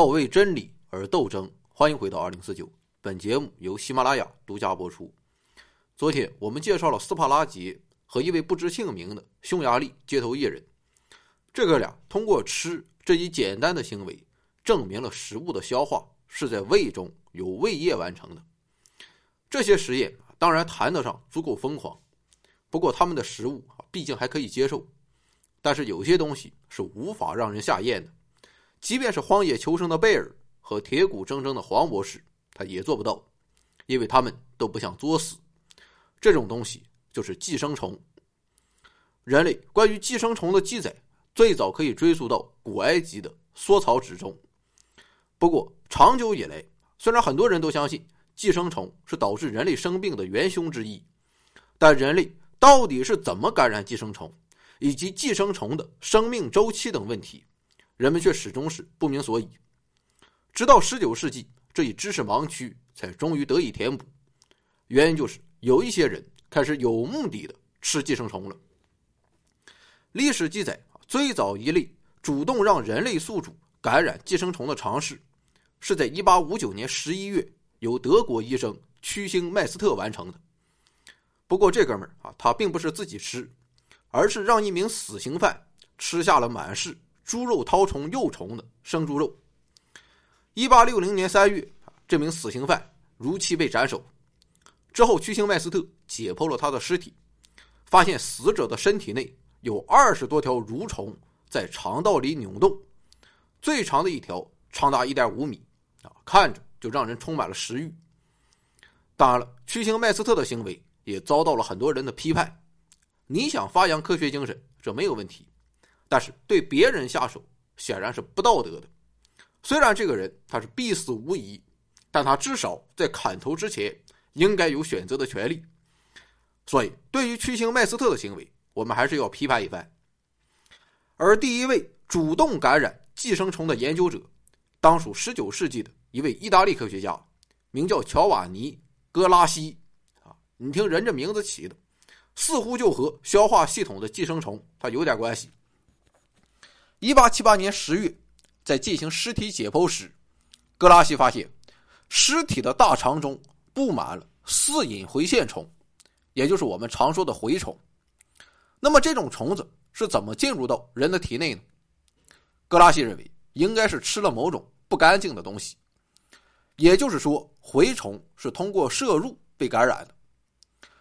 要为真理而斗争。欢迎回到二零四九，本节目由喜马拉雅独家播出。昨天我们介绍了斯帕拉杰和一位不知姓名的匈牙利街头艺人，这哥俩通过吃这一简单的行为，证明了食物的消化是在胃中有胃液完成的。这些实验当然谈得上足够疯狂，不过他们的食物毕竟还可以接受。但是有些东西是无法让人下咽的。即便是荒野求生的贝尔和铁骨铮铮的黄博士，他也做不到，因为他们都不想作死。这种东西就是寄生虫。人类关于寄生虫的记载最早可以追溯到古埃及的缩草纸中。不过，长久以来，虽然很多人都相信寄生虫是导致人类生病的元凶之一，但人类到底是怎么感染寄生虫，以及寄生虫的生命周期等问题？人们却始终是不明所以，直到十九世纪，这一知识盲区才终于得以填补。原因就是有一些人开始有目的的吃寄生虫了。历史记载，最早一例主动让人类宿主感染寄生虫的尝试，是在一八五九年十一月由德国医生屈星麦斯特完成的。不过这哥们儿啊，他并不是自己吃，而是让一名死刑犯吃下了满是。猪肉绦虫幼虫的生猪肉。一八六零年三月，这名死刑犯如期被斩首。之后，屈星麦斯特解剖了他的尸体，发现死者的身体内有二十多条蠕虫在肠道里扭动，最长的一条长达一点五米，啊，看着就让人充满了食欲。当然了，屈星麦斯特的行为也遭到了很多人的批判。你想发扬科学精神，这没有问题。但是对别人下手显然是不道德的。虽然这个人他是必死无疑，但他至少在砍头之前应该有选择的权利。所以，对于屈星麦斯特的行为，我们还是要批判一番。而第一位主动感染寄生虫的研究者，当属19世纪的一位意大利科学家，名叫乔瓦尼·戈拉西。啊，你听人这名字起的，似乎就和消化系统的寄生虫它有点关系。一八七八年十月，在进行尸体解剖时，格拉西发现尸体的大肠中布满了四隐回线虫，也就是我们常说的蛔虫。那么这种虫子是怎么进入到人的体内呢？格拉西认为应该是吃了某种不干净的东西，也就是说，蛔虫是通过摄入被感染的。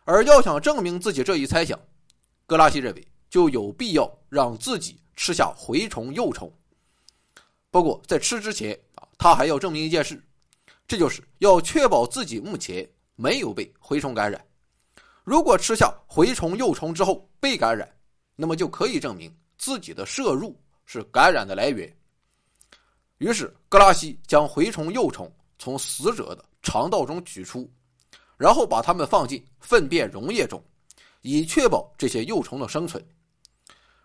而要想证明自己这一猜想，格拉西认为就有必要让自己。吃下蛔虫幼虫，不过在吃之前啊，他还要证明一件事，这就是要确保自己目前没有被蛔虫感染。如果吃下蛔虫幼虫之后被感染，那么就可以证明自己的摄入是感染的来源。于是格拉西将蛔虫幼虫从死者的肠道中取出，然后把它们放进粪便溶液中，以确保这些幼虫的生存。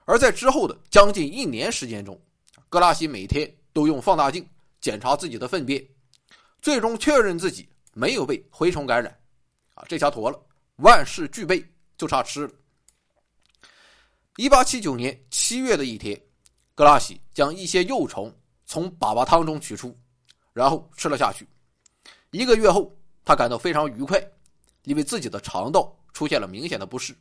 而在之后的将近一年时间中，格拉西每天都用放大镜检查自己的粪便，最终确认自己没有被蛔虫感染。啊，这下妥了，万事俱备，就差吃了。一八七九年七月的一天，格拉西将一些幼虫从粑粑汤中取出，然后吃了下去。一个月后，他感到非常愉快，因为自己的肠道出现了明显的不适。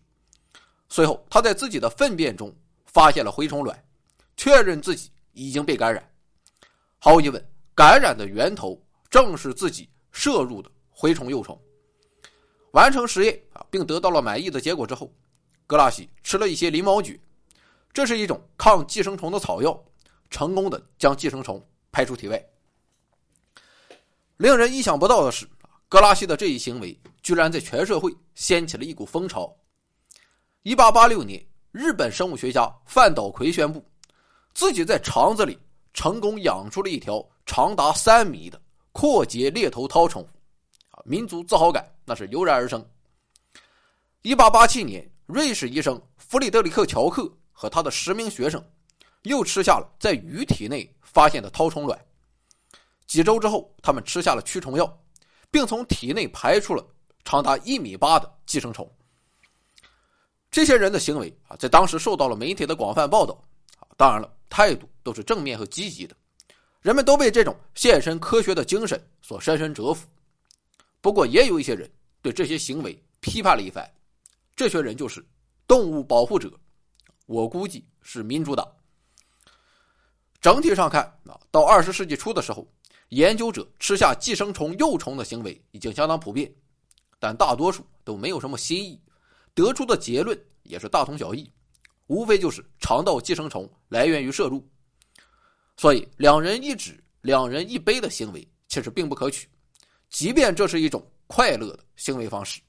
随后，他在自己的粪便中。发现了蛔虫卵，确认自己已经被感染。毫无疑问，感染的源头正是自己摄入的蛔虫幼虫。完成实验啊，并得到了满意的结果之后，格拉西吃了一些鳞毛蕨，这是一种抗寄生虫的草药，成功的将寄生虫排出体外。令人意想不到的是，格拉西的这一行为居然在全社会掀起了一股风潮。一八八六年。日本生物学家范岛葵宣布，自己在肠子里成功养出了一条长达三米的阔节猎头绦虫，啊，民族自豪感那是油然而生。一八八七年，瑞士医生弗里德里克·乔克和他的十名学生又吃下了在鱼体内发现的绦虫卵。几周之后，他们吃下了驱虫药，并从体内排出了长达一米八的寄生虫。这些人的行为啊，在当时受到了媒体的广泛报道。当然了，态度都是正面和积极的，人们都被这种献身科学的精神所深深折服。不过，也有一些人对这些行为批判了一番，这些人就是动物保护者，我估计是民主党。整体上看啊，到二十世纪初的时候，研究者吃下寄生虫幼虫的行为已经相当普遍，但大多数都没有什么新意，得出的结论也是大同小异。无非就是肠道寄生虫来源于摄入，所以两人一指、两人一杯的行为其实并不可取，即便这是一种快乐的行为方式。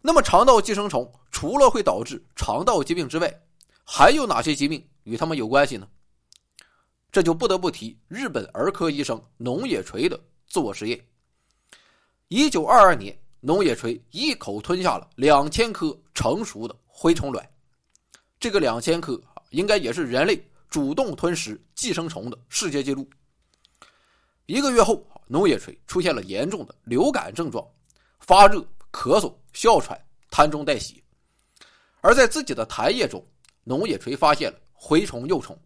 那么，肠道寄生虫除了会导致肠道疾病之外，还有哪些疾病与他们有关系呢？这就不得不提日本儿科医生农野垂的自我实验。一九二二年，农野锤一口吞下了两千颗成熟的。蛔虫卵，这个两千克应该也是人类主动吞食寄生虫的世界纪录。一个月后，农野锤出现了严重的流感症状，发热、咳嗽、哮喘、痰中带血。而在自己的痰液中，农野锤发现了蛔虫幼虫，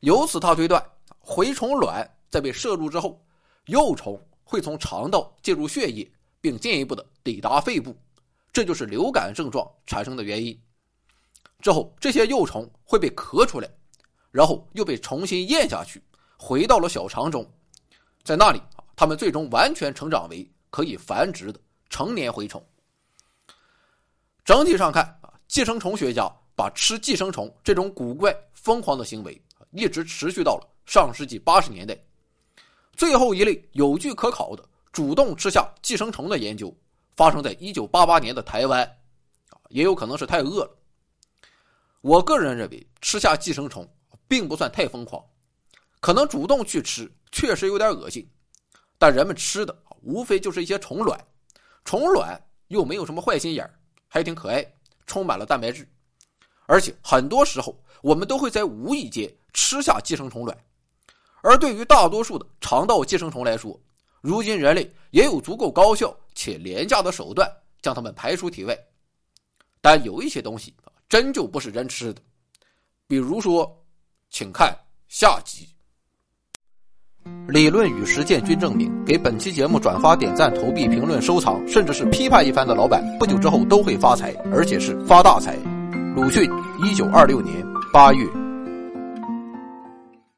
由此他推断，蛔虫卵在被摄入之后，幼虫会从肠道进入血液，并进一步的抵达肺部。这就是流感症状产生的原因。之后，这些幼虫会被咳出来，然后又被重新咽下去，回到了小肠中，在那里啊，它们最终完全成长为可以繁殖的成年蛔虫。整体上看啊，寄生虫学家把吃寄生虫这种古怪疯狂的行为一直持续到了上世纪八十年代。最后一类有据可考的主动吃下寄生虫的研究。发生在一九八八年的台湾，也有可能是太饿了。我个人认为，吃下寄生虫并不算太疯狂，可能主动去吃确实有点恶心，但人们吃的无非就是一些虫卵，虫卵又没有什么坏心眼还挺可爱，充满了蛋白质，而且很多时候我们都会在无意间吃下寄生虫卵，而对于大多数的肠道寄生虫来说。如今人类也有足够高效且廉价的手段将它们排出体外，但有一些东西真就不是人吃的，比如说，请看下集。理论与实践均证明，给本期节目转发、点赞、投币、评论、收藏，甚至是批判一番的老板，不久之后都会发财，而且是发大财。鲁迅，一九二六年八月。